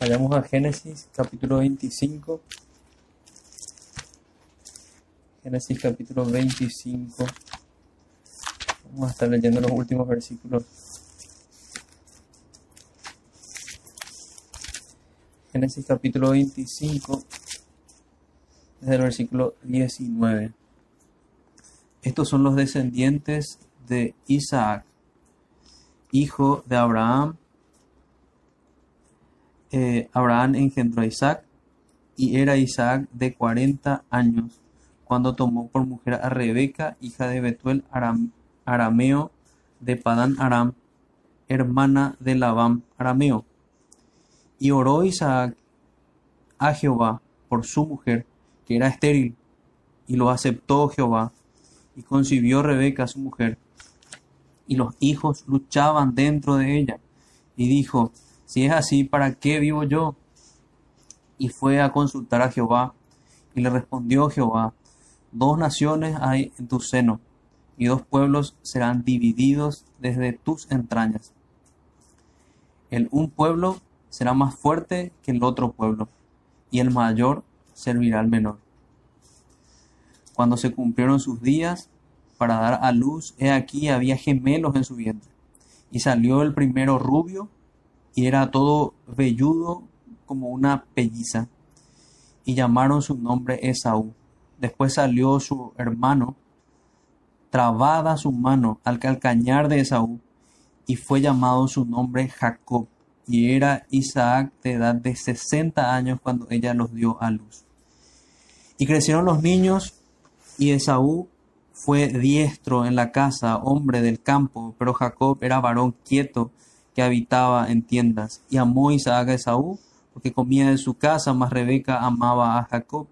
Vayamos a Génesis capítulo 25. Génesis capítulo 25. Vamos a estar leyendo los últimos versículos. Génesis capítulo 25, desde el versículo 19. Estos son los descendientes de Isaac, hijo de Abraham. Eh, Abraham engendró a Isaac y era Isaac de 40 años cuando tomó por mujer a Rebeca, hija de Betuel Aram, arameo de Padán Aram, hermana de Labán arameo. Y oró Isaac a Jehová por su mujer, que era estéril, y lo aceptó Jehová, y concibió Rebeca su mujer, y los hijos luchaban dentro de ella, y dijo, si es así, ¿para qué vivo yo? Y fue a consultar a Jehová, y le respondió Jehová, dos naciones hay en tu seno, y dos pueblos serán divididos desde tus entrañas. El un pueblo será más fuerte que el otro pueblo, y el mayor servirá al menor. Cuando se cumplieron sus días para dar a luz, he aquí había gemelos en su vientre, y salió el primero rubio, y era todo velludo como una pelliza, y llamaron su nombre Esaú. Después salió su hermano, trabada su mano al calcañar de Esaú, y fue llamado su nombre Jacob y era Isaac de edad de 60 años cuando ella los dio a luz. Y crecieron los niños y Esaú fue diestro en la casa, hombre del campo, pero Jacob era varón quieto habitaba en tiendas. Y amó Isaac a Esaú porque comía de su casa, mas Rebeca amaba a Jacob.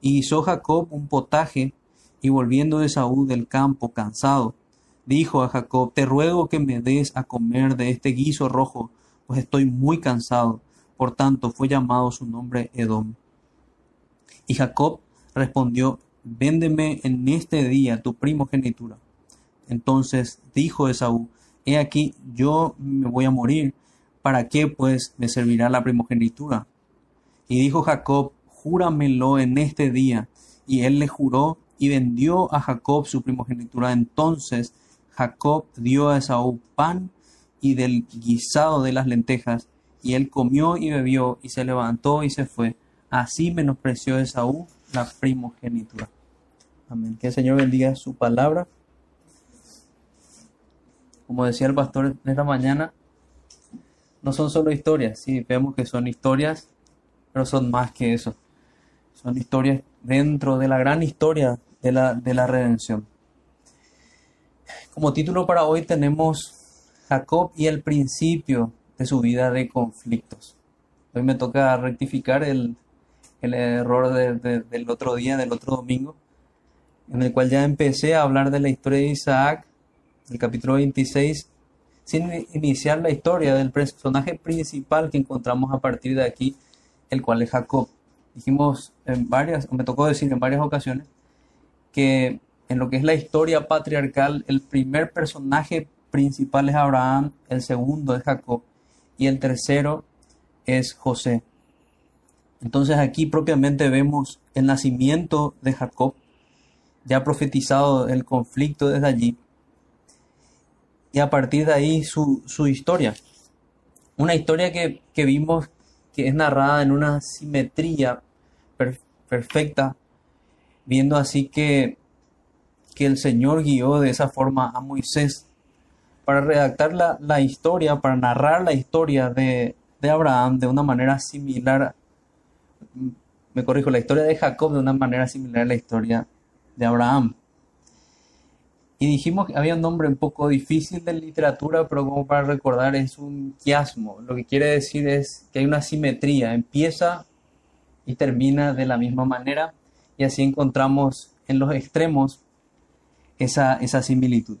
Y hizo Jacob un potaje y volviendo Esaú del campo cansado, dijo a Jacob, te ruego que me des a comer de este guiso rojo pues estoy muy cansado. Por tanto, fue llamado su nombre Edom. Y Jacob respondió, véndeme en este día tu primogenitura. Entonces dijo Esaú, he aquí, yo me voy a morir, ¿para qué pues me servirá la primogenitura? Y dijo Jacob, júramelo en este día. Y él le juró y vendió a Jacob su primogenitura. Entonces Jacob dio a Esaú pan y del guisado de las lentejas, y él comió y bebió, y se levantó y se fue. Así menospreció Esaú la primogenitura. Amén. Que el Señor bendiga su palabra. Como decía el pastor esta mañana, no son solo historias, sí, vemos que son historias, pero son más que eso. Son historias dentro de la gran historia de la, de la redención. Como título para hoy tenemos Jacob y el principio de su vida de conflictos. Hoy me toca rectificar el, error del otro día, del otro domingo, en el cual ya empecé a hablar de la historia de Isaac, el capítulo 26, sin iniciar la historia del personaje principal que encontramos a partir de aquí, el cual es Jacob. Dijimos en varias, me tocó decir en varias ocasiones, que en lo que es la historia patriarcal, el primer personaje principal es Abraham, el segundo es Jacob y el tercero es José. Entonces aquí propiamente vemos el nacimiento de Jacob, ya profetizado el conflicto desde allí, y a partir de ahí su, historia. Una historia que, vimos que es narrada en una simetría perfecta, viendo así que, que el Señor guió de esa forma a Moisés para redactar la, historia, para narrar la historia de, Abraham de una manera similar, me corrijo, la historia de Jacob de una manera similar a la historia de Abraham. Y dijimos que había un nombre un poco difícil de literatura, pero como para recordar es un quiasmo. Lo que quiere decir es que hay una simetría, empieza y termina de la misma manera y así encontramos en los extremos esa, esa similitud.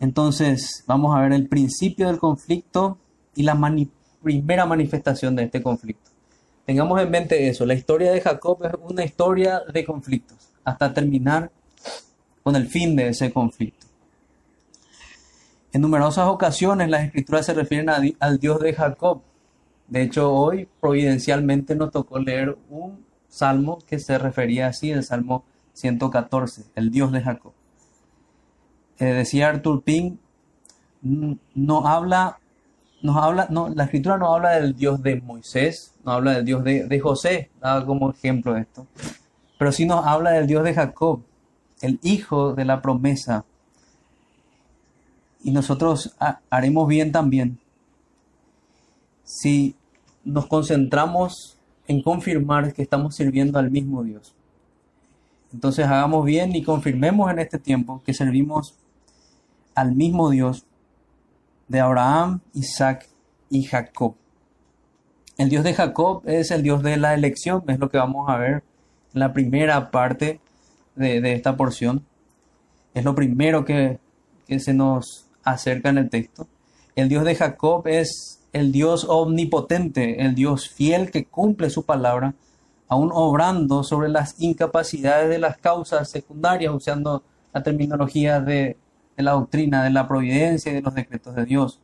Entonces, vamos a ver el principio del conflicto y la primera manifestación de este conflicto. Tengamos en mente eso, la historia de Jacob es una historia de conflictos, hasta terminar con el fin de ese conflicto. En numerosas ocasiones las escrituras se refieren al Dios de Jacob, De hecho, hoy providencialmente nos tocó leer un salmo que se refería así, el Salmo 114, el Dios de Jacob. Eh, decía Arthur Pink, no habla, nos habla, no, la escritura no habla del Dios de Moisés, no habla del Dios de, de José, daba como ejemplo de esto, pero sí nos habla del Dios de Jacob, el hijo de la promesa. Y nosotros haremos bien también si nos concentramos en confirmar que estamos sirviendo al mismo Dios. Entonces hagamos bien y confirmemos en este tiempo que servimos al mismo Dios de Abraham, Isaac y Jacob. El Dios de Jacob es el Dios de la elección, es lo que vamos a ver en la primera parte de, esta porción. Es lo primero que, que se nos acerca en el texto. El Dios de Jacob es el Dios omnipotente, el Dios fiel que cumple su palabra, aún obrando sobre las incapacidades de las causas secundarias, usando la terminología de, la doctrina, de la providencia y de los decretos de Dios.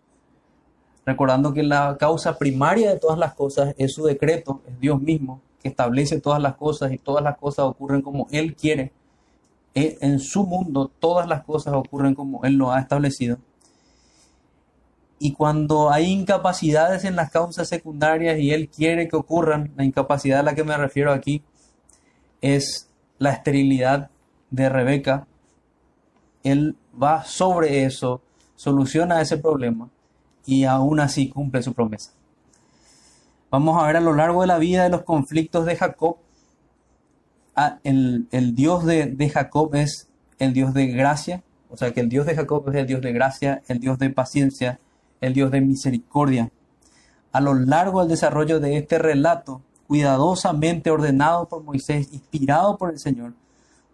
Recordando que la causa primaria de todas las cosas es su decreto, es Dios mismo, que establece todas las cosas y todas las cosas ocurren como Él quiere. E, en su mundo todas las cosas ocurren como Él lo ha establecido. Y cuando hay incapacidades en las causas secundarias y Él quiere que ocurran, la incapacidad a la que me refiero aquí es la esterilidad de Rebeca. Él va sobre eso, soluciona ese problema y aún así cumple su promesa. Vamos a ver a lo largo de la vida de los conflictos de Jacob. El, Dios de, de Jacob es el Dios de gracia, o sea que el Dios de Jacob es el Dios de gracia, el Dios de paciencia, el Dios de misericordia. A lo largo del desarrollo de este relato, cuidadosamente ordenado por Moisés, inspirado por el Señor,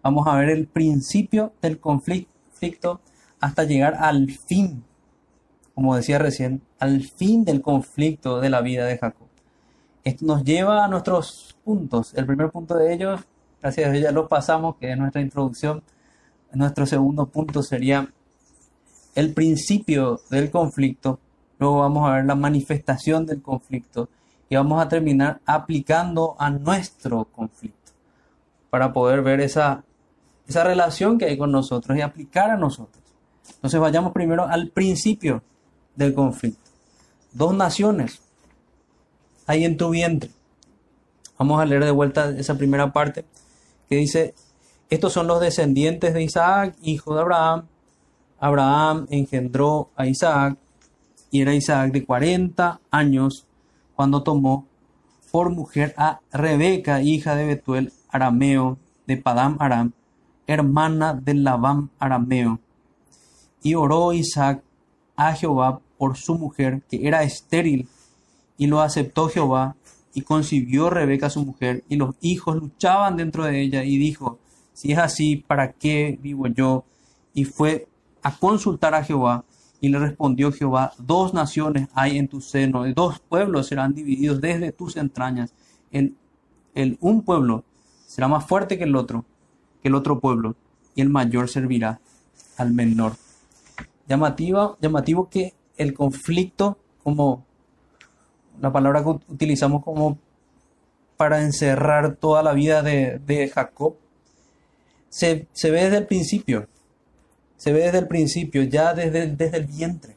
vamos a ver el principio del conflicto hasta llegar al fin, como decía recién, al fin del conflicto de la vida de Jacob. Esto nos lleva a nuestros puntos. El primer punto de ellos, gracias a Dios ya lo pasamos, que es nuestra introducción. Nuestro segundo punto sería el principio del conflicto, luego vamos a ver la manifestación del conflicto y vamos a terminar aplicando a nuestro conflicto para poder ver esa, esa relación que hay con nosotros y aplicar a nosotros. Entonces vayamos primero al principio del conflicto. Dos naciones hay en tu vientre. Vamos a leer de vuelta esa primera parte que dice, estos son los descendientes de Isaac, hijo de Abraham, Abraham engendró a Isaac y era Isaac de 40 años cuando tomó por mujer a Rebeca, hija de Betuel arameo de Padam Aram, hermana de Labán arameo. Y oró Isaac a Jehová por su mujer, que era estéril, y lo aceptó Jehová, y concibió Rebeca su mujer, y los hijos luchaban dentro de ella, y dijo, si es así, ¿para qué vivo yo? Y fue a consultar a Jehová. Y le respondió Jehová, dos naciones hay en tu seno, y dos pueblos serán divididos desde tus entrañas. El, el un pueblo será más fuerte que el otro, que el otro pueblo, y el mayor servirá al menor. Llamativo, llamativo que el conflicto, como la palabra que utilizamos como para encerrar toda la vida de, Jacob, se, se ve desde el principio se ve desde el principio, ya desde, desde el vientre.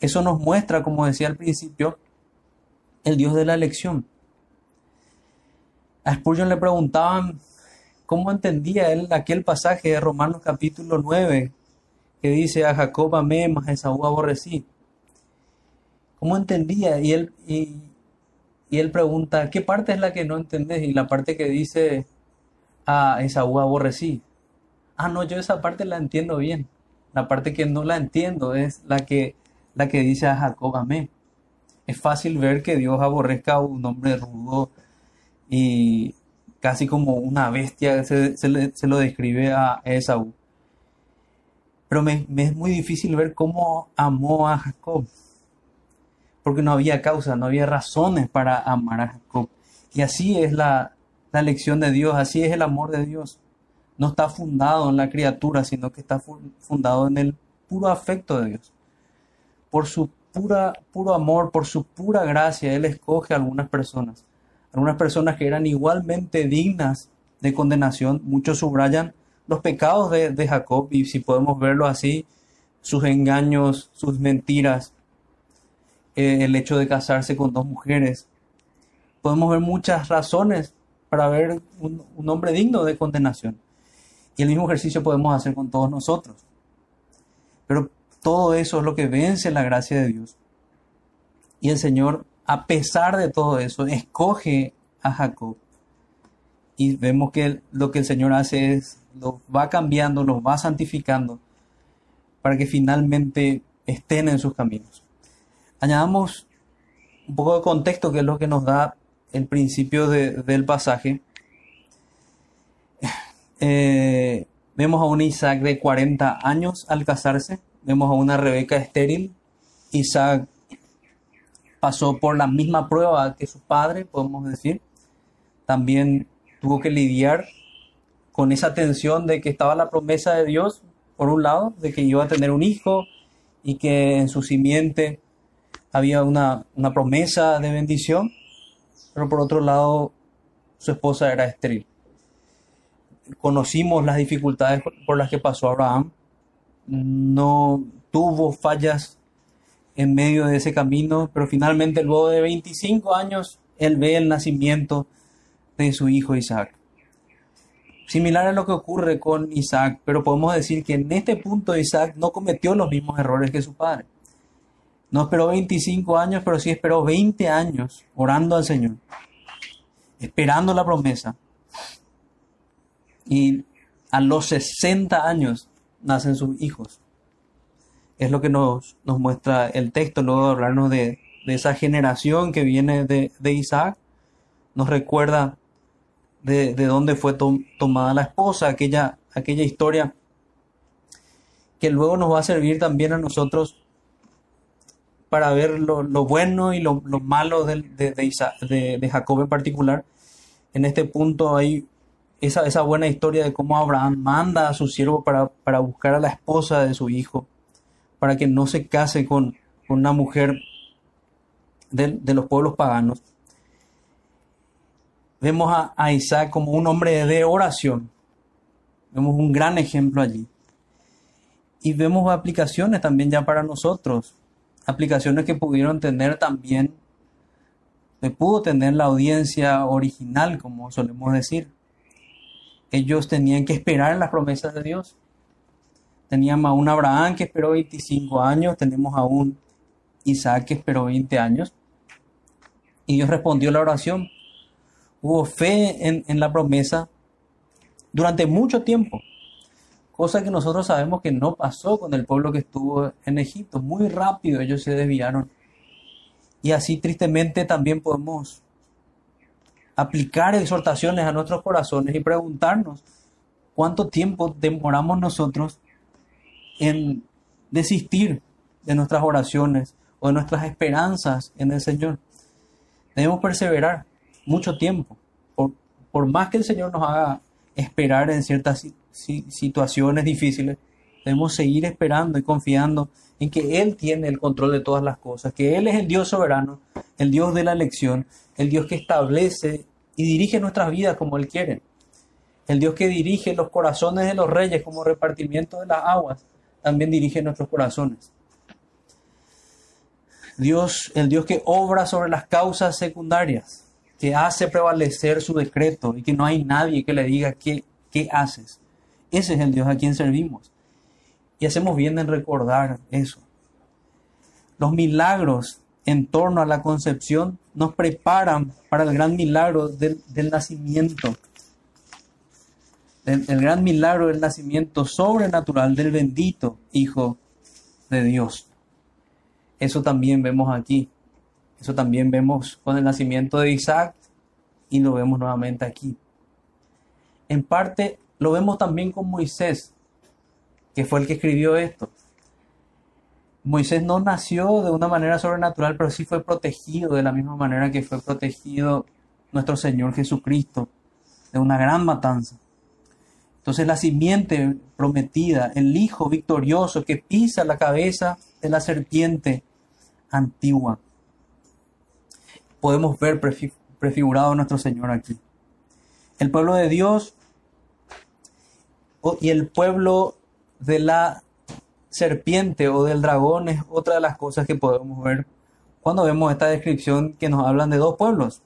Eso nos muestra, como decía al principio, el Dios de la elección. A Spurgeon le preguntaban cómo entendía él aquel pasaje de Romanos capítulo 9 que dice a Jacob amé, mas a Esaú aborrecí. ¿Cómo entendía? Y él, y, él pregunta, ¿qué parte es la que no entendés? Y la parte que dice a Esaú aborrecí ah, no, yo esa parte la entiendo bien. La parte que no la entiendo es la que, la que dice a Jacob, amén. Es fácil ver que Dios aborrezca a un hombre rudo y casi como una bestia, se, se, lo describe a Esaú. Pero me, es muy difícil ver cómo amó a Jacob. Porque no había causa, no había razones para amar a Jacob. Y así es la, la elección de Dios, así es el amor de Dios no está fundado en la criatura, sino que está fundado en el puro afecto de Dios. Por su pura, puro amor, por su pura gracia, Él escoge a algunas personas. Algunas personas que eran igualmente dignas de condenación. Muchos subrayan los pecados de, Jacob y si podemos verlo así, sus engaños, sus mentiras, eh, el hecho de casarse con dos mujeres. Podemos ver muchas razones para ver un, un hombre digno de condenación. Y el mismo ejercicio podemos hacer con todos nosotros. Pero todo eso es lo que vence la gracia de Dios. Y el Señor, a pesar de todo eso, escoge a Jacob. Y vemos que lo que el Señor hace es, los va cambiando, los va santificando, para que finalmente estén en sus caminos. Añadamos un poco de contexto, que es lo que nos da el principio del pasaje. Eh, vemos a un Isaac de 40 años al casarse, vemos a una Rebeca estéril. Isaac pasó por la misma prueba que su padre, podemos decir. También tuvo que lidiar con esa tensión de que estaba la promesa de Dios, por un lado, de que iba a tener un hijo y que en su simiente había una, una promesa de bendición, pero por otro lado su esposa era estéril conocimos las dificultades por las que pasó Abraham, no tuvo fallas en medio de ese camino, pero finalmente luego de 25 años él ve el nacimiento de su hijo Isaac. Similar a lo que ocurre con Isaac, pero podemos decir que en este punto Isaac no cometió los mismos errores que su padre. No esperó 25 años, pero sí esperó 20 años orando al Señor, esperando la promesa, y a los 60 años nacen sus hijos. Es lo que nos, nos muestra el texto, luego de hablarnos de, esa generación que viene de, Isaac, nos recuerda de, dónde fue tomada la esposa, aquella, aquella historia que luego nos va a servir también a nosotros para ver lo, bueno y lo, malo de, de, de, Jacob en particular. En este punto hay esa, buena historia de cómo Abraham manda a su siervo para, buscar a la esposa de su hijo, para que no se case con, una mujer de, los pueblos paganos. Vemos a Isaac como un hombre de oración. Vemos un gran ejemplo allí. Y vemos aplicaciones también ya para nosotros. Aplicaciones que pudieron tener también, que pudo tener la audiencia original, como solemos decir ellos tenían que esperar en las promesas de Dios. Teníamos a un Abraham que esperó 25 años, tenemos a un Isaac que esperó 20 años. Y Dios respondió la oración. Hubo fe en, en la promesa durante mucho tiempo. Cosa que nosotros sabemos que no pasó con el pueblo que estuvo en Egipto. Muy rápido ellos se desviaron. Y así tristemente también podemos aplicar exhortaciones a nuestros corazones y preguntarnos cuánto tiempo demoramos nosotros en desistir de nuestras oraciones o de nuestras esperanzas en el Señor. Debemos perseverar mucho tiempo, por, por más que el Señor nos haga esperar en ciertas situaciones difíciles, debemos seguir esperando y confiando en que Él tiene el control de todas las cosas, que Él es el Dios soberano, el Dios de la elección, el Dios que establece y dirige nuestras vidas como Él quiere. El Dios que dirige los corazones de los reyes como repartimiento de las aguas, también dirige nuestros corazones. Dios, el Dios que obra sobre las causas secundarias, que hace prevalecer su decreto y que no hay nadie que le diga qué, qué haces. Ese es el Dios a quien servimos. Y hacemos bien en recordar eso. Los milagros en torno a la concepción nos preparan para el gran milagro del, nacimiento, el, el, gran milagro del nacimiento sobrenatural del bendito Hijo de Dios. Eso también vemos aquí, eso también vemos con el nacimiento de Isaac y lo vemos nuevamente aquí. En parte lo vemos también con Moisés, que fue el que escribió esto. Moisés no nació de una manera sobrenatural, pero sí fue protegido de la misma manera que fue protegido nuestro Señor Jesucristo de una gran matanza. Entonces la simiente prometida, el Hijo victorioso que pisa la cabeza de la serpiente, antigua. Podemos ver prefigurado a nuestro Señor aquí. El pueblo de Dios y el pueblo de la serpiente o del dragón es otra de las cosas que podemos ver cuando vemos esta descripción que nos hablan de dos pueblos.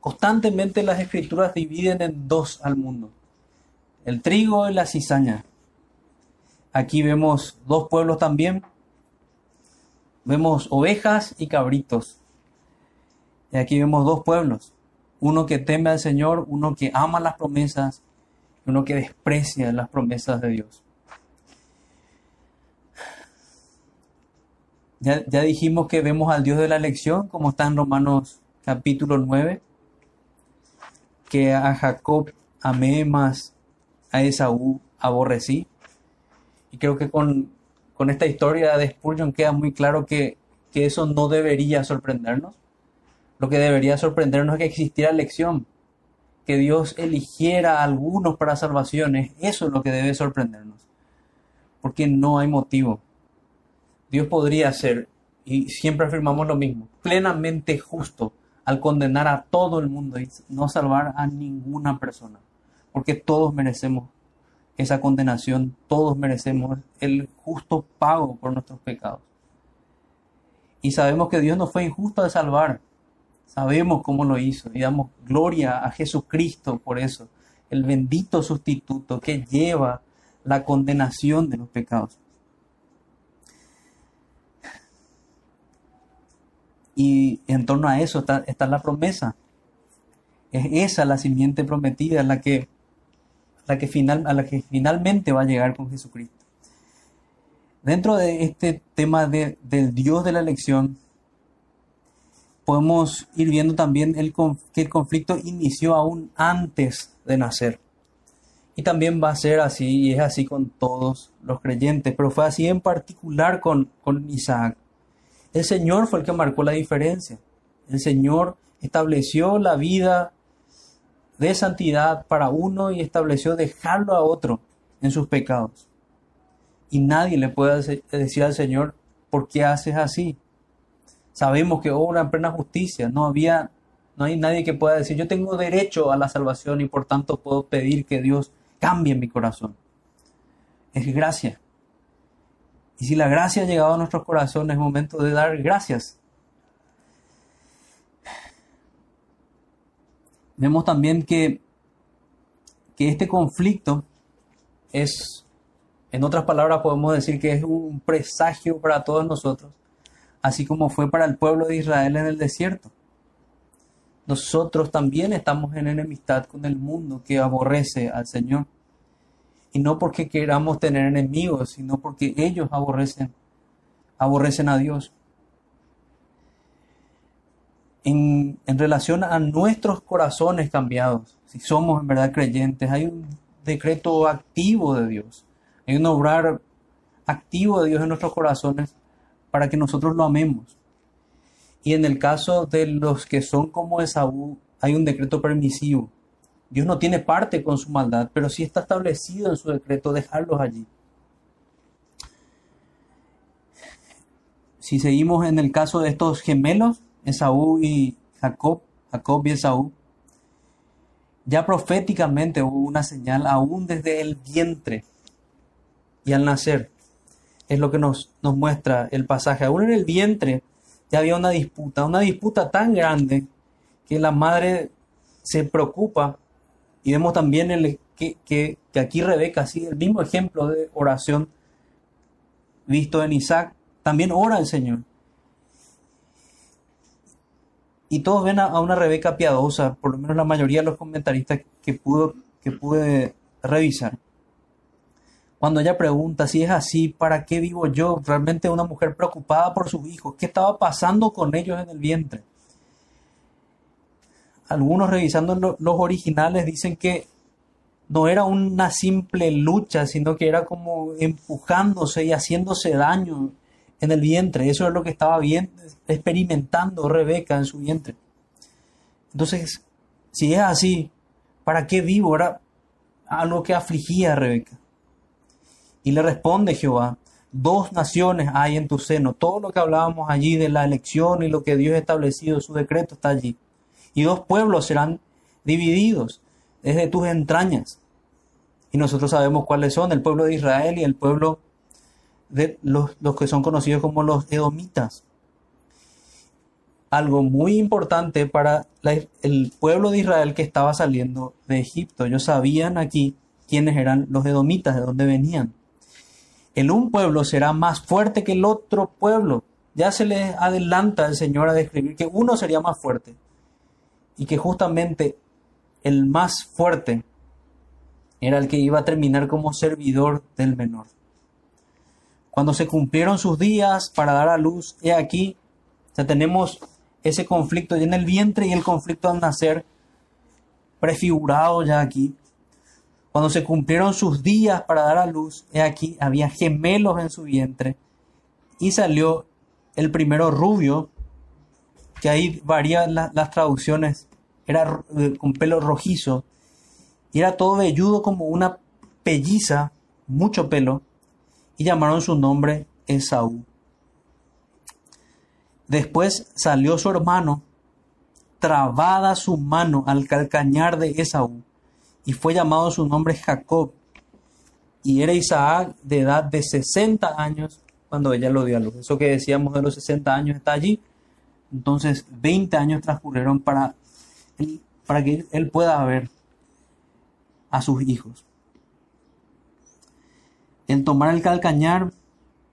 Constantemente las escrituras dividen en dos al mundo, el trigo y la cizaña. Aquí vemos dos pueblos también. Vemos ovejas y cabritos. Y aquí vemos dos pueblos. Uno que teme al Señor, uno que ama las promesas, uno que desprecia las promesas de Dios. Ya, ya, dijimos que vemos al Dios de la elección, como está en Romanos capítulo 9, que a Jacob amé más, a Esaú aborrecí. Y creo que con, esta historia de Spurgeon queda muy claro que, que eso no debería sorprendernos. Lo que debería sorprendernos es que existiera elección, que Dios eligiera a algunos para salvaciones. Eso es lo que debe sorprendernos. Porque no hay motivo. Dios podría ser, y siempre afirmamos lo mismo, plenamente justo al condenar a todo el mundo y no salvar a ninguna persona. Porque todos merecemos esa condenación, todos merecemos el justo pago por nuestros pecados. Y sabemos que Dios no fue injusto de salvar. Sabemos cómo lo hizo y damos gloria a Jesucristo por eso, el bendito sustituto que lleva la condenación de los pecados. Y en torno a eso está, está la promesa. Es esa la simiente prometida, la que la que final, a la que finalmente va a llegar con Jesucristo. Dentro de este tema de, del Dios de la elección, podemos ir viendo también el, que el conflicto inició aún antes de nacer. Y también va a ser así, y es así con todos los creyentes, pero fue así en particular con, con Isaac. El Señor fue el que marcó la diferencia. El Señor estableció la vida de santidad para uno y estableció dejarlo a otro en sus pecados. Y nadie le puede decir al Señor, ¿por qué haces así? Sabemos que obra en plena justicia. No había, no hay nadie que pueda decir, yo tengo derecho a la salvación y por tanto puedo pedir que Dios cambie mi corazón. Es gracia. Y si la gracia ha llegado a nuestros corazones, es momento de dar gracias vemos también que, que este conflicto es, en otras palabras podemos decir que es un presagio para todos nosotros, así como fue para el pueblo de Israel en el desierto. Nosotros también estamos en enemistad con el mundo que aborrece al Señor. Y no porque queramos tener enemigos, sino porque ellos aborrecen, aborrecen a Dios en, relación a nuestros corazones cambiados, si somos en verdad creyentes, hay un decreto activo de Dios, hay un obrar activo de Dios en nuestros corazones para que nosotros lo amemos. Y en el caso de los que son como Esaú, hay un decreto permisivo. Dios no tiene parte con su maldad, pero sí está establecido en su decreto dejarlos allí. Si seguimos en el caso de estos gemelos, Esaú y Jacob, Jacob y Esaú, ya proféticamente hubo una señal aún desde el vientre y al nacer. Es lo que nos, muestra el pasaje. Aún en el vientre ya había una disputa, una disputa tan grande que la madre se preocupa y vemos también el, que, que, que aquí Rebeca sigue el mismo ejemplo de oración visto en Isaac. También ora el Señor. Y todos ven a, una Rebeca piadosa, por lo menos la mayoría de los comentaristas que, pudo, que pude revisar. Cuando ella pregunta si es así, ¿para qué vivo yo? Realmente una mujer preocupada por sus hijos. ¿Qué estaba pasando con ellos en el vientre? Algunos revisando los originales dicen que no era una simple lucha, sino que era como empujándose y haciéndose daño en el vientre. Eso es lo que estaba bien, experimentando Rebeca en su vientre. Entonces, si es así, ¿para qué vivo? ahora algo que afligía a Rebeca. Y le responde Jehová, Dos naciones hay en tu seno. Todo lo que hablábamos allí de la elección y lo que Dios ha establecido, su decreto está allí. Y dos pueblos serán divididos desde tus entrañas. Y nosotros sabemos cuáles son, el pueblo de Israel y el pueblo de los, que son conocidos como los edomitas. Algo muy importante para el pueblo de Israel que estaba saliendo de Egipto. Ellos sabían aquí quiénes eran los edomitas, de dónde venían el un pueblo será más fuerte que el otro pueblo. Ya se le adelanta el Señor a describir que uno sería más fuerte y que justamente el más fuerte era el que iba a terminar como servidor del menor. Cuando se cumplieron sus días para dar a luz, he aquí, ya tenemos ese conflicto ya en el vientre y el conflicto al nacer prefigurado ya aquí. Cuando se cumplieron sus días para dar a luz, he aquí, había gemelos en su vientre. Y salió el primero rubio, que ahí varían las traducciones, era eh, con pelo rojizo, y era todo velludo como una pelliza, mucho pelo, y llamaron su nombre Esaú. Después salió su hermano, trabada su mano al calcañar de Esaú y fue llamado su nombre Jacob. Y era Isaac de edad de 60 años cuando ella lo dio a luz. Eso que decíamos de los 60 años está allí. Entonces 20 años transcurrieron para, para que él pueda ver a sus hijos. El tomar el calcañar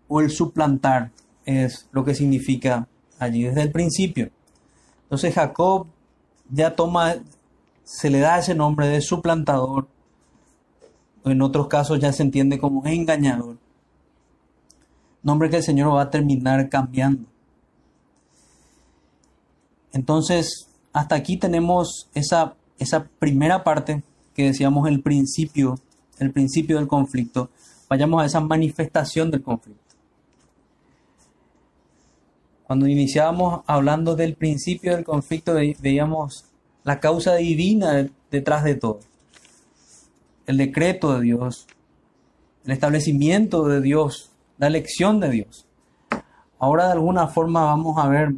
o el suplantar es lo que significa allí desde el principio. Entonces Jacob ya toma se le da ese nombre de suplantador, o en otros casos ya se entiende como engañador. Nombre que el Señor va a terminar cambiando. Entonces, hasta aquí tenemos esa, esa primera parte que decíamos el principio, el principio del conflicto. Vayamos a esa manifestación del conflicto. Cuando iniciábamos hablando del principio del conflicto, veíamos la causa divina detrás de todo. El decreto de Dios, el establecimiento de Dios, la elección de Dios. Ahora de alguna forma vamos a ver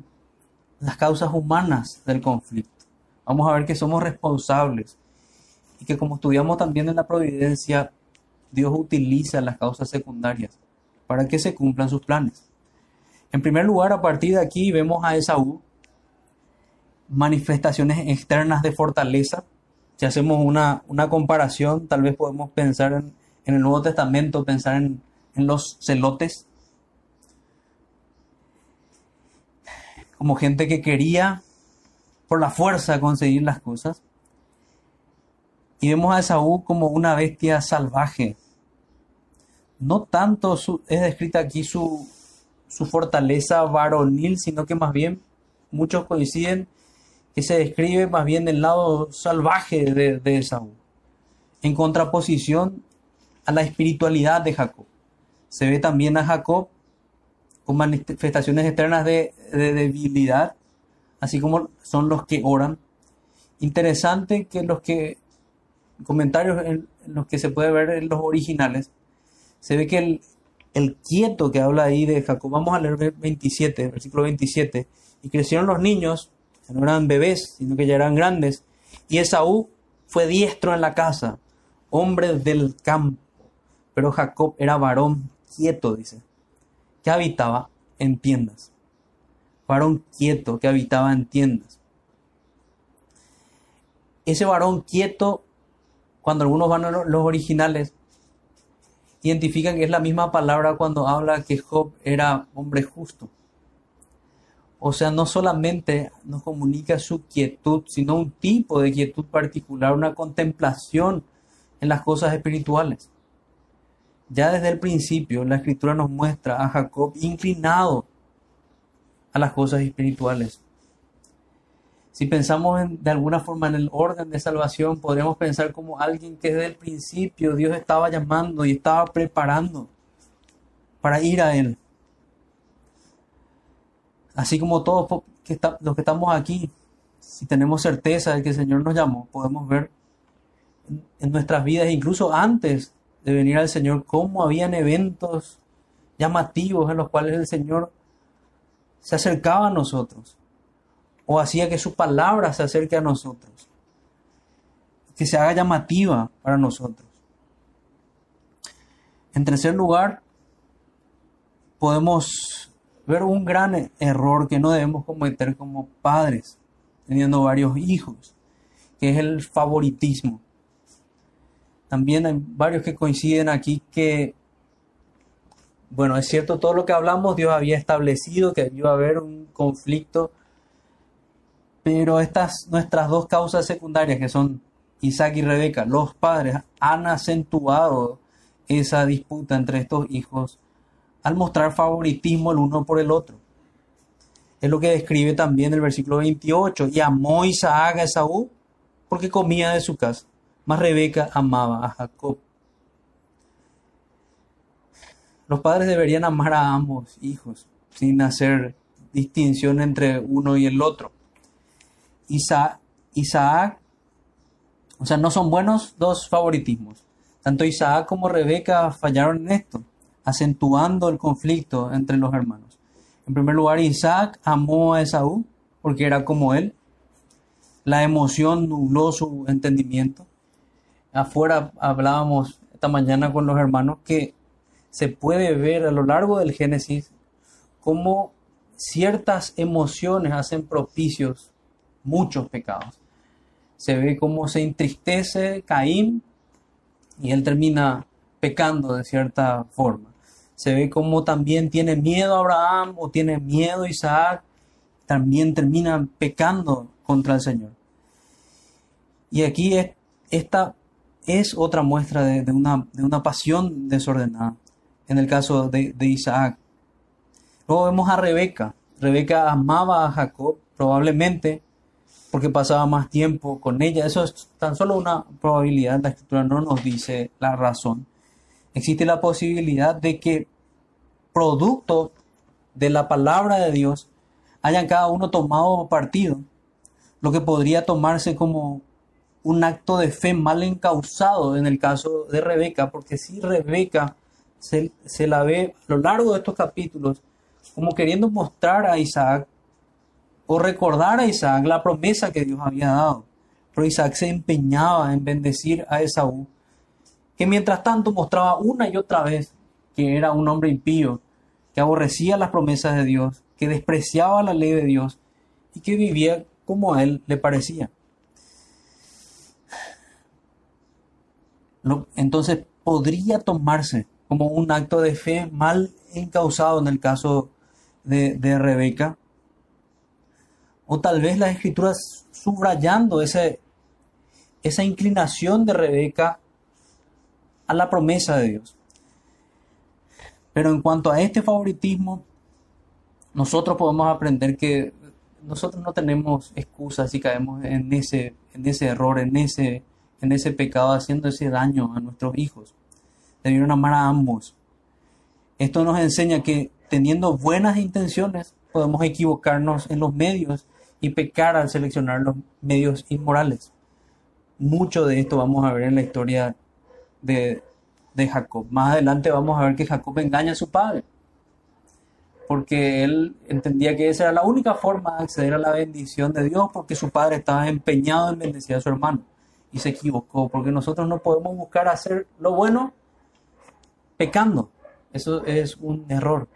las causas humanas del conflicto. Vamos a ver que somos responsables y que como estudiamos también en la providencia, Dios utiliza las causas secundarias para que se cumplan sus planes. En primer lugar, a partir de aquí vemos a Esaú manifestaciones externas de fortaleza. Si hacemos una, comparación, tal vez podemos pensar en, el Nuevo Testamento, pensar en, en los celotes, como gente que quería por la fuerza conseguir las cosas. Y vemos a Esaú como una bestia salvaje. No tanto es descrita aquí su, su fortaleza varonil, sino que más bien muchos coinciden que se describe más bien el lado salvaje de, de Esaú, en contraposición a la espiritualidad de Jacob. Se ve también a Jacob con manifestaciones externas de, debilidad, así como son los que oran. Interesante que los que comentarios en, los que se puede ver en los originales, se ve que el, el quieto que habla ahí de Jacob, vamos a leer 27, versículo 27, y crecieron los niños no eran bebés, sino que ya eran grandes. Y Esaú fue diestro en la casa, hombre del campo. Pero Jacob era varón quieto, dice, que habitaba en tiendas. Varón quieto que habitaba en tiendas. Ese varón quieto, cuando algunos van a los originales, identifican que es la misma palabra cuando habla que Job era hombre justo. O sea, no solamente nos comunica su quietud, sino un tipo de quietud particular, una contemplación en las cosas espirituales. Ya desde el principio la escritura nos muestra a Jacob inclinado a las cosas espirituales. Si pensamos de alguna forma en el orden de salvación, podríamos pensar como alguien que desde el principio Dios estaba llamando y estaba preparando para ir a Él. Así como todos que los que estamos aquí, si tenemos certeza de que el Señor nos llamó, podemos ver en, nuestras vidas, incluso antes de venir al Señor, cómo habían eventos llamativos en los cuales el Señor se acercaba a nosotros o hacía que su palabra se acerque a nosotros, que se haga llamativa para nosotros. En tercer lugar, podemos ver un gran error que no debemos cometer como padres, teniendo varios hijos, que es el favoritismo. También hay varios que coinciden aquí que, bueno, es cierto todo lo que hablamos, Dios había establecido que iba a haber un conflicto, pero estas nuestras dos causas secundarias, que son Isaac y Rebeca, los padres, han acentuado esa disputa entre estos hijos al mostrar favoritismo el uno por el otro. Es lo que describe también el versículo 28. Y amó Isaac a Esaú porque comía de su casa, mas Rebeca amaba a Jacob. Los padres deberían amar a ambos hijos sin hacer distinción entre uno y el otro. Isaac, Isaac, o sea, no son buenos dos favoritismos. Tanto Isaac como Rebeca fallaron en esto, acentuando el conflicto entre los hermanos. En primer lugar, Isaac amó a Esaú porque era como él. La emoción nubló su entendimiento. Afuera hablábamos esta mañana con los hermanos que se puede ver a lo largo del Génesis cómo ciertas emociones hacen propicios muchos pecados. Se ve cómo se entristece Caín y él termina pecando de cierta forma. Se ve como también tiene miedo Abraham o tiene miedo Isaac, también termina pecando contra el Señor. Y aquí esta es otra muestra de, una, de, una, pasión desordenada, en el caso de, de Isaac. Luego vemos a Rebeca. Rebeca amaba a Jacob, probablemente porque pasaba más tiempo con ella. Eso es tan solo una probabilidad, la escritura no nos dice la razón. Existe la posibilidad de que producto de la palabra de Dios hayan cada uno tomado partido, lo que podría tomarse como un acto de fe mal encausado en el caso de Rebeca, porque si Rebeca se, se la ve a lo largo de estos capítulos como queriendo mostrar a Isaac o recordar a Isaac la promesa que Dios había dado. Pero Isaac se empeñaba en bendecir a Esaú, que mientras tanto mostraba una y otra vez que era un hombre impío, que aborrecía las promesas de Dios, que despreciaba la ley de Dios y que vivía como a él le parecía. Entonces podría tomarse como un acto de fe mal encausado en el caso de, de Rebeca, o tal vez las escrituras subrayando esa inclinación de Rebeca a la promesa de Dios. Pero en cuanto a este favoritismo, nosotros podemos aprender que nosotros no tenemos excusas si caemos en ese, en ese error, en ese, en ese pecado, haciendo ese daño a nuestros hijos. Debieron amar a ambos. Esto nos enseña que teniendo buenas intenciones podemos equivocarnos en los medios y pecar al seleccionar los medios inmorales. Mucho de esto vamos a ver en la historia de, Jacob. Más adelante vamos a ver que Jacob engaña a su padre, porque él entendía que esa era la única forma de acceder a la bendición de Dios, porque su padre estaba empeñado en bendecir a su hermano y se equivocó, porque nosotros no podemos buscar hacer lo bueno pecando. Eso es un error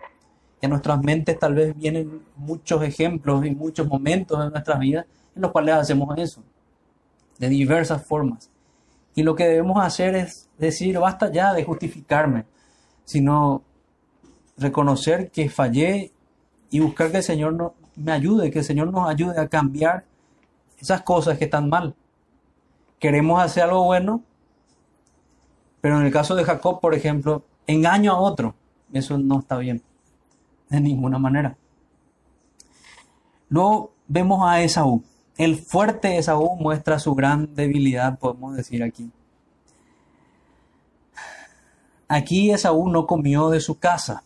en nuestras mentes tal vez vienen muchos ejemplos y muchos momentos en nuestras vidas en los cuales hacemos eso, de diversas formas. Y lo que debemos hacer es decir, basta ya de justificarme, sino reconocer que fallé y buscar que el Señor no, me ayude, que el Señor nos ayude a cambiar esas cosas que están mal. Queremos hacer algo bueno, pero en el caso de Jacob, por ejemplo, engaño a otro. Eso no está bien de ninguna manera. Luego vemos a Esaú. El fuerte Esaú muestra su gran debilidad, podemos decir aquí. Aquí Esaú no comió de su casa.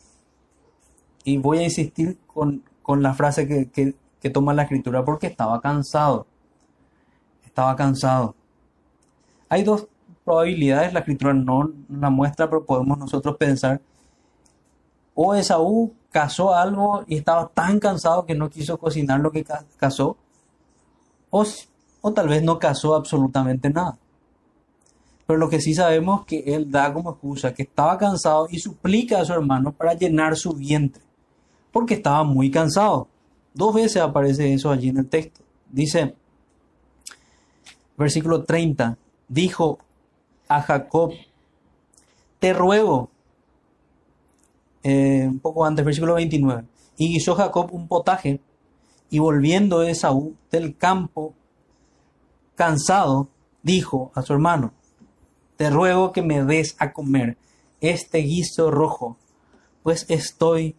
Y voy a insistir con, la frase que, que toma la escritura porque estaba cansado. Estaba cansado. Hay dos probabilidades, la escritura no la muestra, pero podemos nosotros pensar o Esaú cazó algo y estaba tan cansado que no quiso cocinar lo que cazó, o, o tal vez no cazó absolutamente nada. Pero lo que sí sabemos es que él da como excusa que estaba cansado y suplica a su hermano para llenar su vientre, porque estaba muy cansado. Dos veces aparece eso allí en el texto. Dice, versículo 30, dijo a Jacob, te ruego, eh, un poco antes, versículo 29, y hizo Jacob un potaje, y volviendo Esaú del campo, cansado, dijo a su hermano, te ruego que me des a comer este guiso rojo, pues estoy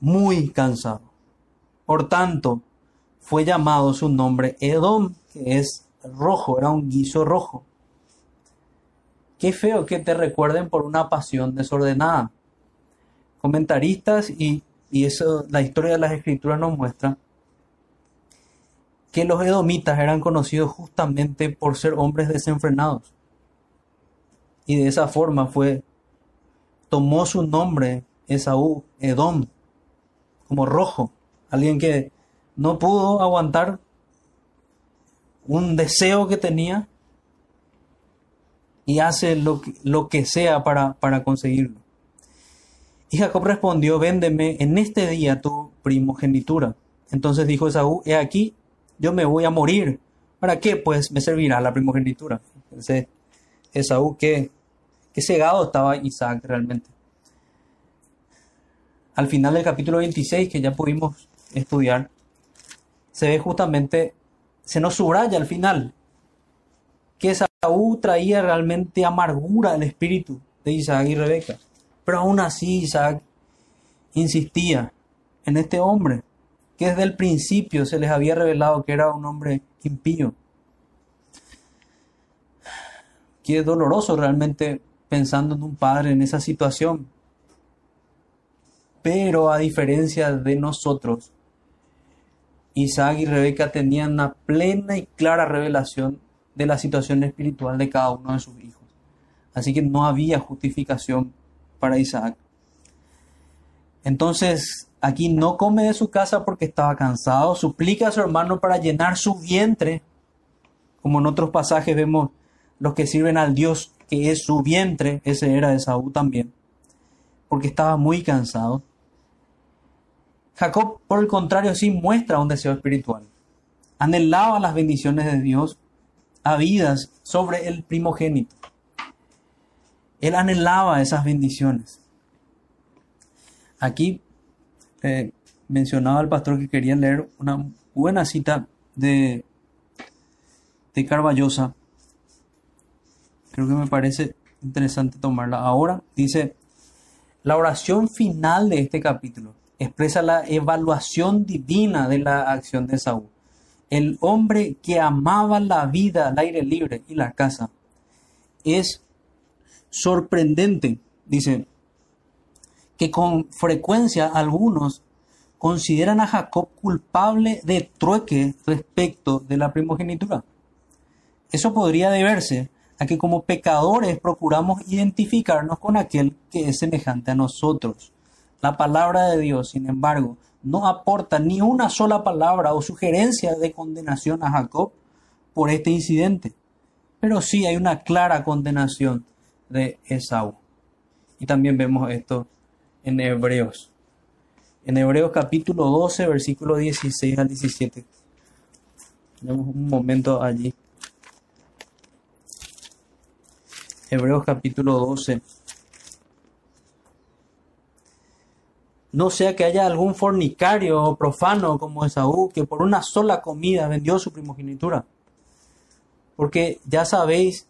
muy cansado. Por tanto, fue llamado su nombre Edom, que es rojo, era un guiso rojo. Qué feo que te recuerden por una pasión desordenada. Comentaristas y, eso, la historia de las escrituras nos muestra que los edomitas eran conocidos justamente por ser hombres desenfrenados. Y de esa forma fue, tomó su nombre Esaú, Edom, como rojo, alguien que no pudo aguantar un deseo que tenía y hace lo que, lo que sea para, para conseguirlo. Y Jacob respondió, véndeme en este día tu primogenitura. Entonces dijo Esaú, he aquí, yo me voy a morir. ¿Para qué? Pues me servirá la primogenitura. Entonces, Esaú, qué, qué cegado estaba Isaac realmente. Al final del capítulo 26, que ya pudimos estudiar, se ve justamente, se nos subraya al final, que Esaú traía realmente amargura al espíritu de Isaac y Rebeca. Pero aún así Isaac insistía en este hombre, que desde el principio se les había revelado que era un hombre impío. Qué doloroso realmente pensando en un padre en esa situación. Pero a diferencia de nosotros, Isaac y Rebeca tenían una plena y clara revelación de la situación espiritual de cada uno de sus hijos. Así que no había justificación para Isaac. Entonces, aquí no come de su casa porque estaba cansado, suplica a su hermano para llenar su vientre, como en otros pasajes vemos los que sirven al Dios que es su vientre, ese era de Saúl también, porque estaba muy cansado. Jacob, por el contrario, sí muestra un deseo espiritual. Anhelaba las bendiciones de Dios habidas sobre el primogénito. Él anhelaba esas bendiciones. Aquí eh, mencionaba el pastor que quería leer una buena cita de, de Carballosa. Creo que me parece interesante tomarla ahora. Dice, la oración final de este capítulo expresa la evaluación divina de la acción de Saúl el hombre que amaba la vida al aire libre y la casa. Es sorprendente, dice, que con frecuencia algunos consideran a Jacob culpable de trueque respecto de la primogenitura. Eso podría deberse a que como pecadores procuramos identificarnos con aquel que es semejante a nosotros. La palabra de Dios, sin embargo, no aporta ni una sola palabra o sugerencia de condenación a Jacob por este incidente. Pero sí hay una clara condenación de Esaú. Y también vemos esto en Hebreos. En Hebreos capítulo 12, versículo 16 al 17. Tenemos un momento allí. Hebreos capítulo 12, no sea que haya algún fornicario o profano como Esaú que por una sola comida vendió su primogenitura. Porque ya sabéis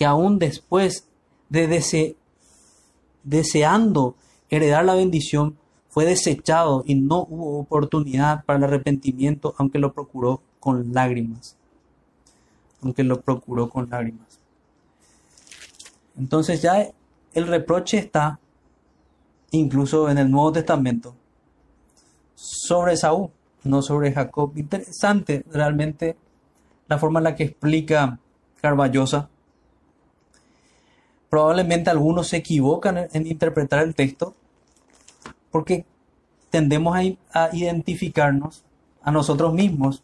que aún después de deseando heredar la bendición, fue desechado y no hubo oportunidad para el arrepentimiento, aunque lo procuró con lágrimas. Aunque lo procuró con lágrimas. Entonces ya el reproche está incluso en el Nuevo Testamento, sobre Saúl, no sobre Jacob. Interesante realmente la forma en la que explica Carballosa. Probablemente algunos se equivocan en, interpretar el texto porque tendemos a, a identificarnos a nosotros mismos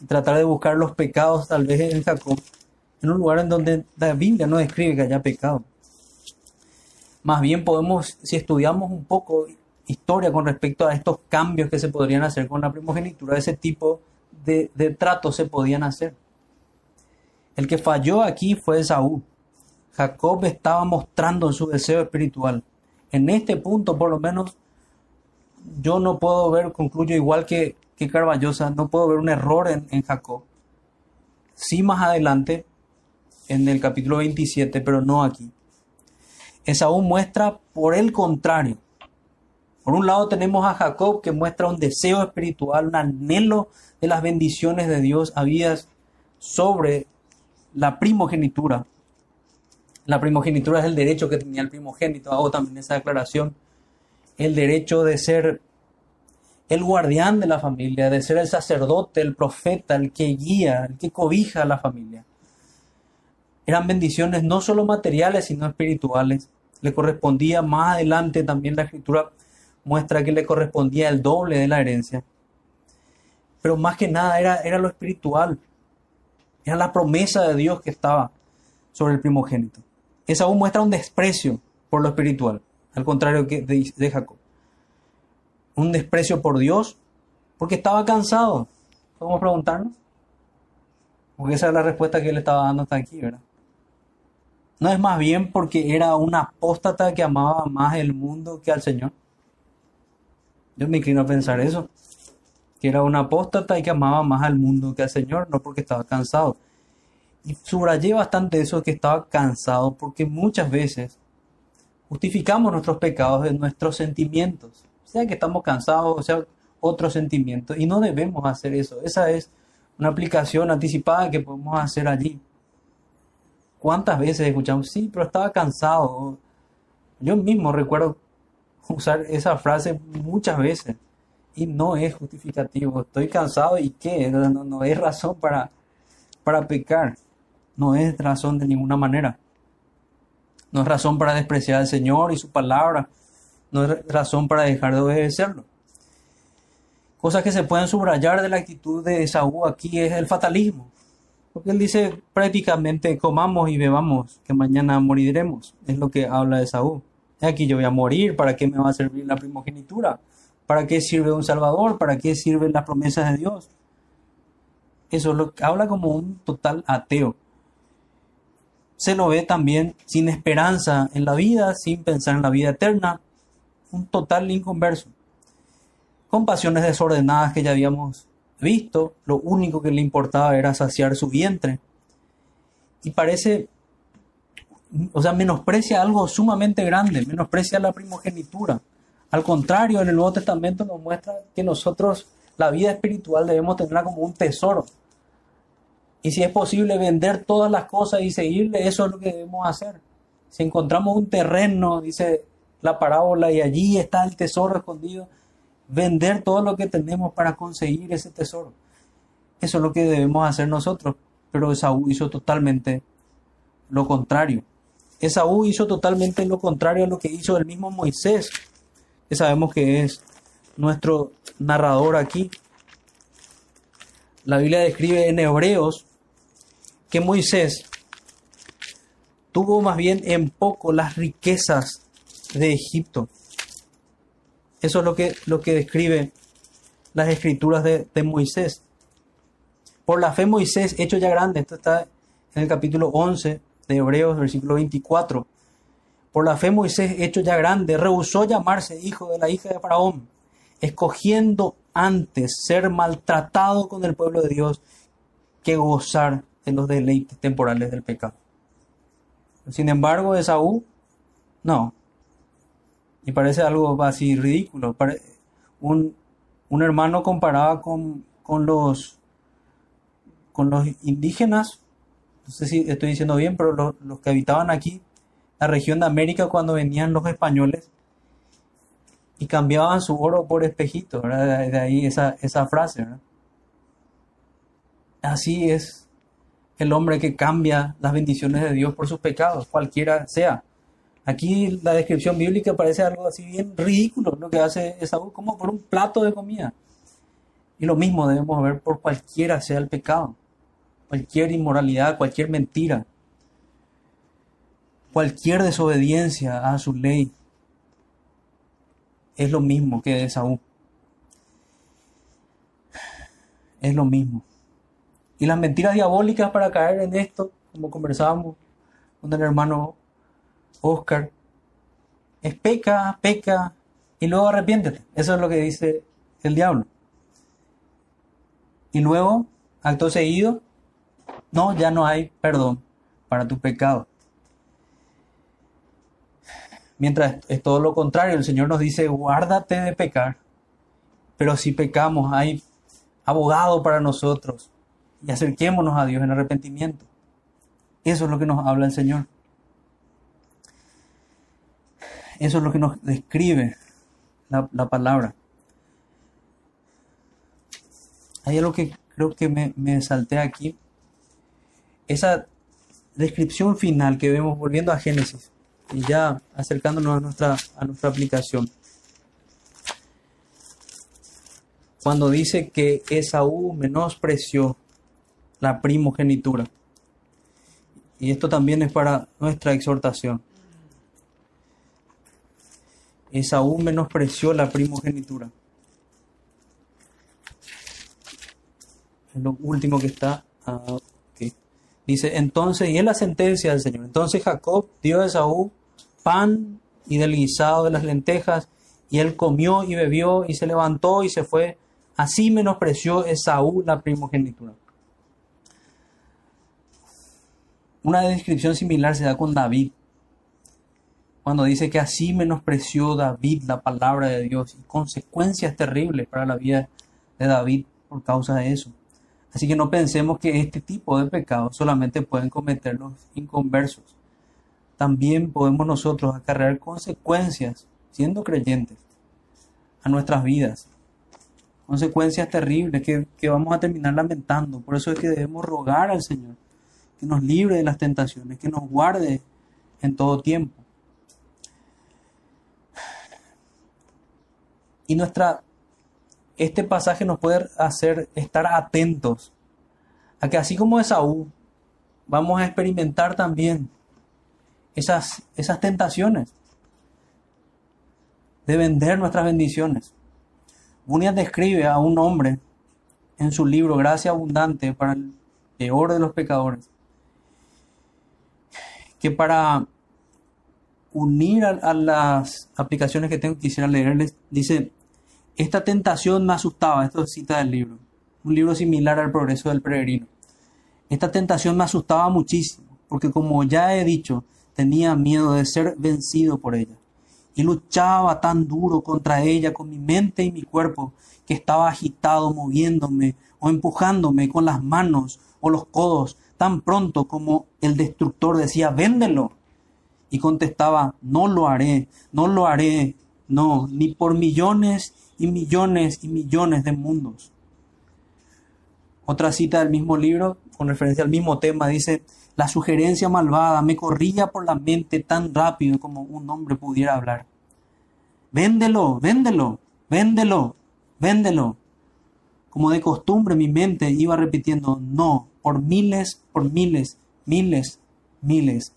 y tratar de buscar los pecados tal vez en Jacob, en un lugar en donde la Biblia no describe que haya pecado. Más bien podemos, si estudiamos un poco historia con respecto a estos cambios que se podrían hacer con la primogenitura, ese tipo de, de tratos se podían hacer. El que falló aquí fue Saúl. Jacob estaba mostrando su deseo espiritual. En este punto, por lo menos, yo no puedo ver, concluyo igual que, que Carballosa, no puedo ver un error en, en Jacob. Sí más adelante, en el capítulo 27, pero no aquí. Esaú muestra por el contrario. Por un lado tenemos a Jacob que muestra un deseo espiritual, un anhelo de las bendiciones de Dios habidas sobre la primogenitura. La primogenitura es el derecho que tenía el primogénito. Hago también esa declaración. El derecho de ser el guardián de la familia, de ser el sacerdote, el profeta, el que guía, el que cobija a la familia. Eran bendiciones no solo materiales, sino espirituales. Le correspondía más adelante también la escritura muestra que le correspondía el doble de la herencia. Pero más que nada era, era lo espiritual. Era la promesa de Dios que estaba sobre el primogénito. Esaú muestra un desprecio por lo espiritual, al contrario que de, Jacob. Un desprecio por Dios porque estaba cansado. ¿Podemos preguntarnos? Porque esa es la respuesta que él estaba dando hasta aquí, ¿verdad? ¿No es más bien porque era un apóstata que amaba más el mundo que al Señor? Yo me inclino a pensar eso. Que era un apóstata y que amaba más al mundo que al Señor, no porque estaba cansado. Y subrayé bastante eso que estaba cansado porque muchas veces justificamos nuestros pecados en nuestros sentimientos. Sea que estamos cansados, o sea, otros sentimientos. Y no debemos hacer eso. Esa es una aplicación anticipada que podemos hacer allí. ¿Cuántas veces escuchamos? Sí, pero estaba cansado. Yo mismo recuerdo usar esa frase muchas veces y no es justificativo. Estoy cansado y qué, no, no es razón para, para pecar. No es razón de ninguna manera. No es razón para despreciar al Señor y su palabra. No es razón para dejar de obedecerlo. Cosas que se pueden subrayar de la actitud de Saúl aquí es el fatalismo. Porque él dice prácticamente comamos y bebamos, que mañana moriremos. Es lo que habla de Saúl. Aquí yo voy a morir, ¿para qué me va a servir la primogenitura? ¿Para qué sirve un Salvador? ¿Para qué sirven las promesas de Dios? Eso es lo que habla como un total ateo. Se lo ve también sin esperanza en la vida, sin pensar en la vida eterna. Un total inconverso. Con pasiones desordenadas que ya habíamos visto, lo único que le importaba era saciar su vientre. Y parece, o sea, menosprecia algo sumamente grande, menosprecia la primogenitura. Al contrario, en el Nuevo Testamento nos muestra que nosotros la vida espiritual debemos tenerla como un tesoro. Y si es posible vender todas las cosas y seguirle, eso es lo que debemos hacer. Si encontramos un terreno, dice la parábola, y allí está el tesoro escondido, vender todo lo que tenemos para conseguir ese tesoro. Eso es lo que debemos hacer nosotros. Pero Esaú hizo totalmente lo contrario. Esaú hizo totalmente lo contrario a lo que hizo el mismo Moisés, que sabemos que es nuestro narrador aquí. La Biblia describe en Hebreos que Moisés tuvo más bien en poco las riquezas de Egipto. Eso es lo que, lo que describe las escrituras de, de Moisés. Por la fe Moisés, hecho ya grande, esto está en el capítulo 11 de Hebreos, versículo 24. Por la fe Moisés, hecho ya grande, rehusó llamarse hijo de la hija de Faraón, escogiendo antes ser maltratado con el pueblo de Dios que gozar de los deleites temporales del pecado. Sin embargo, Esaú, no, y parece algo así ridículo. Un, un hermano comparaba con, con, los, con los indígenas, no sé si estoy diciendo bien, pero los, los que habitaban aquí, la región de América, cuando venían los españoles y cambiaban su oro por espejito, De ahí esa, esa frase, Así es el hombre que cambia las bendiciones de Dios por sus pecados, cualquiera sea. Aquí la descripción bíblica parece algo así bien ridículo, lo que hace Esaú como por un plato de comida. Y lo mismo debemos ver por cualquiera sea el pecado, cualquier inmoralidad, cualquier mentira, cualquier desobediencia a su ley. Es lo mismo que Esaú. Es lo mismo. Y las mentiras diabólicas para caer en esto, como conversábamos con el hermano Oscar, es peca, peca y luego arrepiéntete. Eso es lo que dice el diablo. Y luego, acto seguido, no, ya no hay perdón para tu pecado. Mientras es todo lo contrario, el Señor nos dice, guárdate de pecar. Pero si pecamos, hay abogado para nosotros. Y acerquémonos a Dios en arrepentimiento. Eso es lo que nos habla el Señor. Eso es lo que nos describe la, palabra. Hay algo que creo que me, me salté aquí. Esa descripción final que vemos volviendo a Génesis y ya acercándonos a nuestra, a nuestra aplicación. Cuando dice que Esaú menospreció la primogenitura. Y esto también es para nuestra exhortación. Esaú menospreció la primogenitura. Es lo último que está. Ah, Dice, entonces, y es la sentencia del Señor. Entonces Jacob dio a Esaú pan y del guisado de las lentejas, y él comió y bebió y se levantó y se fue. Así menospreció Esaú la primogenitura. Una descripción similar se da con David cuando dice que así menospreció David la palabra de Dios y consecuencias terribles para la vida de David por causa de eso. Así que no pensemos que este tipo de pecados solamente pueden cometer los inconversos. También podemos nosotros acarrear consecuencias siendo creyentes a nuestras vidas. Consecuencias terribles que, que vamos a terminar lamentando. Por eso es que debemos rogar al Señor que nos libre de las tentaciones, que nos guarde en todo tiempo. Y nuestra, este pasaje nos puede hacer estar atentos a que así como Esaú, vamos a experimentar también esas, esas tentaciones de vender nuestras bendiciones. Bunyan describe a un hombre en su libro Gracia Abundante para el peor de los pecadores, que para unir a, las aplicaciones que tengo quisiera leerles, dice, esta tentación me asustaba, esto es cita del libro, un libro similar al progreso del peregrino. Esta tentación me asustaba muchísimo, porque como ya he dicho, tenía miedo de ser vencido por ella. Y luchaba tan duro contra ella con mi mente y mi cuerpo, que estaba agitado moviéndome o empujándome con las manos o los codos, tan pronto como el destructor decía, véndelo. Y contestaba, no lo haré, no lo haré, no, ni por millones y millones y millones de mundos. Otra cita del mismo libro, con referencia al mismo tema, dice, la sugerencia malvada me corría por la mente tan rápido como un hombre pudiera hablar. Véndelo, véndelo, véndelo, véndelo. Como de costumbre mi mente iba repitiendo no por miles, por miles, miles, miles.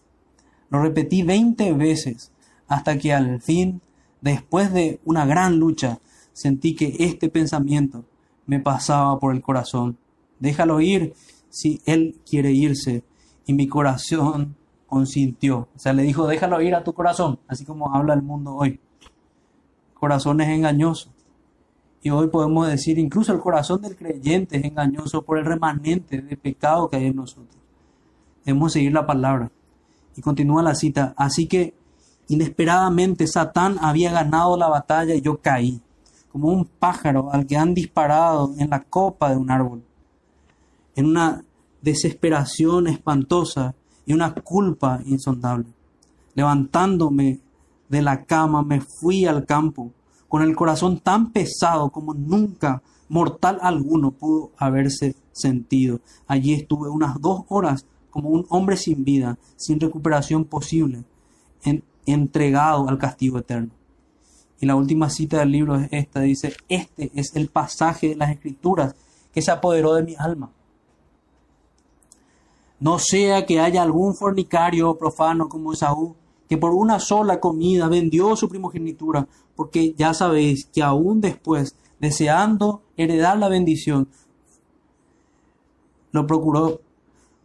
Lo repetí veinte veces hasta que al fin, después de una gran lucha, sentí que este pensamiento me pasaba por el corazón. Déjalo ir si él quiere irse. Y mi corazón consintió. O sea, le dijo, déjalo ir a tu corazón, así como habla el mundo hoy. corazón es engañoso. Y hoy podemos decir, incluso el corazón del creyente es engañoso por el remanente de pecado que hay en nosotros. Debemos seguir la palabra. Y continúa la cita. Así que inesperadamente Satán había ganado la batalla y yo caí como un pájaro al que han disparado en la copa de un árbol, en una desesperación espantosa y una culpa insondable. Levantándome de la cama me fui al campo, con el corazón tan pesado como nunca mortal alguno pudo haberse sentido. Allí estuve unas dos horas como un hombre sin vida, sin recuperación posible, entregado al castigo eterno. Y la última cita del libro es esta, dice, este es el pasaje de las escrituras que se apoderó de mi alma. No sea que haya algún fornicario profano como Esaú, que por una sola comida vendió su primogenitura, porque ya sabéis que aún después, deseando heredar la bendición, lo procuró,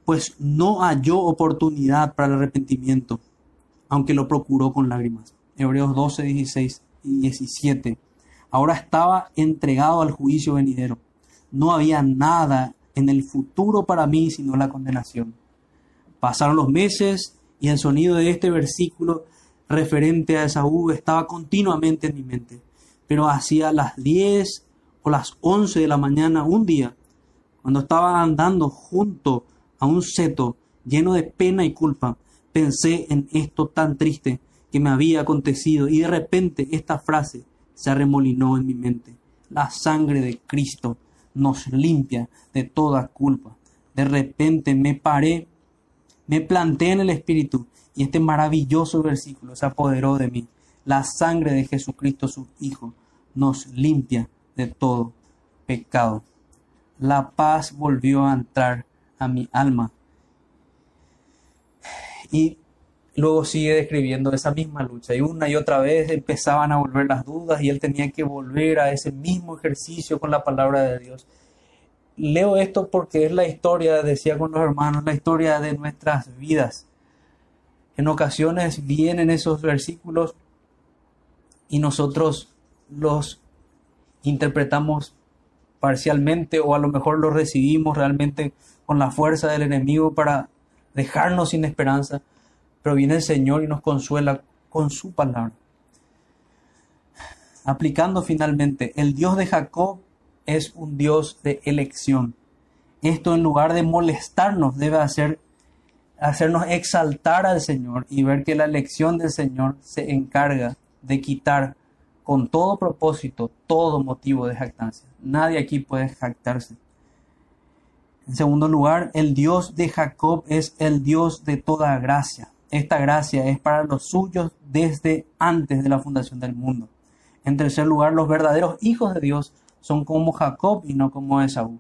pues no halló oportunidad para el arrepentimiento, aunque lo procuró con lágrimas. Hebreos 12, 16 y 17. Ahora estaba entregado al juicio venidero. No había nada en el futuro para mí sino la condenación. Pasaron los meses y el sonido de este versículo referente a Esaú estaba continuamente en mi mente. Pero hacia las 10 o las 11 de la mañana un día, cuando estaba andando junto a un seto lleno de pena y culpa, pensé en esto tan triste que me había acontecido y de repente esta frase se arremolinó en mi mente. La sangre de Cristo nos limpia de toda culpa. De repente me paré, me planté en el Espíritu y este maravilloso versículo se apoderó de mí. La sangre de Jesucristo, su Hijo, nos limpia de todo pecado. La paz volvió a entrar a mi alma. Y luego sigue describiendo esa misma lucha y una y otra vez empezaban a volver las dudas y él tenía que volver a ese mismo ejercicio con la palabra de Dios. Leo esto porque es la historia, decía con los hermanos, la historia de nuestras vidas. En ocasiones vienen esos versículos y nosotros los interpretamos parcialmente o a lo mejor los recibimos realmente con la fuerza del enemigo para dejarnos sin esperanza pero viene el Señor y nos consuela con su palabra. Aplicando finalmente, el Dios de Jacob es un Dios de elección. Esto en lugar de molestarnos debe hacer, hacernos exaltar al Señor y ver que la elección del Señor se encarga de quitar con todo propósito todo motivo de jactancia. Nadie aquí puede jactarse. En segundo lugar, el Dios de Jacob es el Dios de toda gracia. Esta gracia es para los suyos desde antes de la fundación del mundo. En tercer lugar, los verdaderos hijos de Dios son como Jacob y no como Esaú.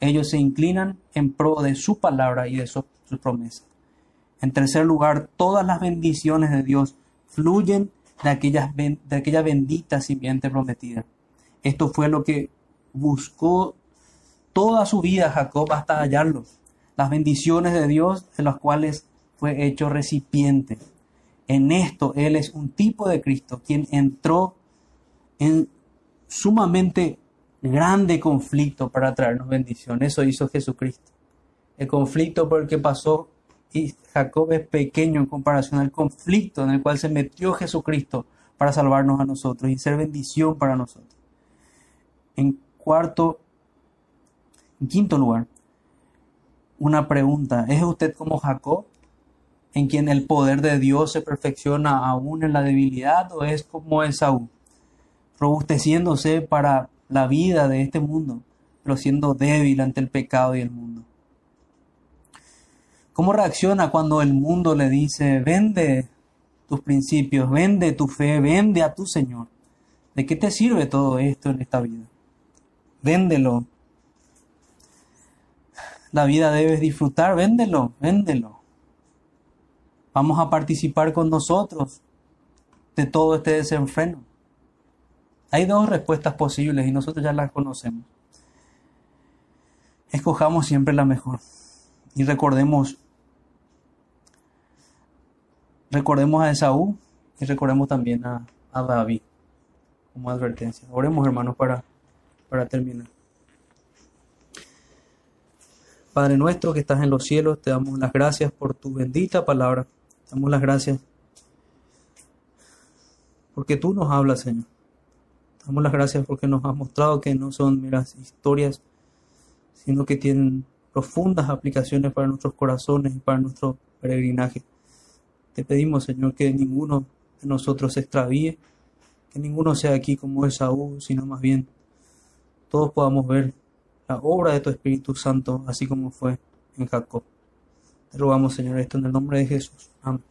Ellos se inclinan en pro de su palabra y de sus promesas. En tercer lugar, todas las bendiciones de Dios fluyen de, aquellas, de aquella bendita simiente prometida. Esto fue lo que buscó toda su vida Jacob hasta hallarlo. Las bendiciones de Dios de las cuales fue hecho recipiente. En esto Él es un tipo de Cristo, quien entró en sumamente grande conflicto para traernos bendición. Eso hizo Jesucristo. El conflicto por el que pasó y Jacob es pequeño en comparación al conflicto en el cual se metió Jesucristo para salvarnos a nosotros y ser bendición para nosotros. En cuarto, en quinto lugar, una pregunta. ¿Es usted como Jacob? en quien el poder de Dios se perfecciona aún en la debilidad o es como Esaú, robusteciéndose para la vida de este mundo, pero siendo débil ante el pecado y el mundo. ¿Cómo reacciona cuando el mundo le dice, vende tus principios, vende tu fe, vende a tu Señor? ¿De qué te sirve todo esto en esta vida? Véndelo. La vida debes disfrutar, véndelo, véndelo vamos a participar con nosotros de todo este desenfreno? Hay dos respuestas posibles y nosotros ya las conocemos. Escojamos siempre la mejor y recordemos recordemos a Esaú y recordemos también a, a David como advertencia. Oremos hermanos para, para terminar. Padre nuestro que estás en los cielos, te damos las gracias por tu bendita palabra. Damos las gracias porque tú nos hablas, Señor. Damos las gracias porque nos has mostrado que no son meras historias, sino que tienen profundas aplicaciones para nuestros corazones y para nuestro peregrinaje. Te pedimos, Señor, que ninguno de nosotros se extravíe, que ninguno sea aquí como Esaú, sino más bien todos podamos ver la obra de tu Espíritu Santo, así como fue en Jacob. Te rogamos, Señor, esto en el nombre de Jesús. Amén.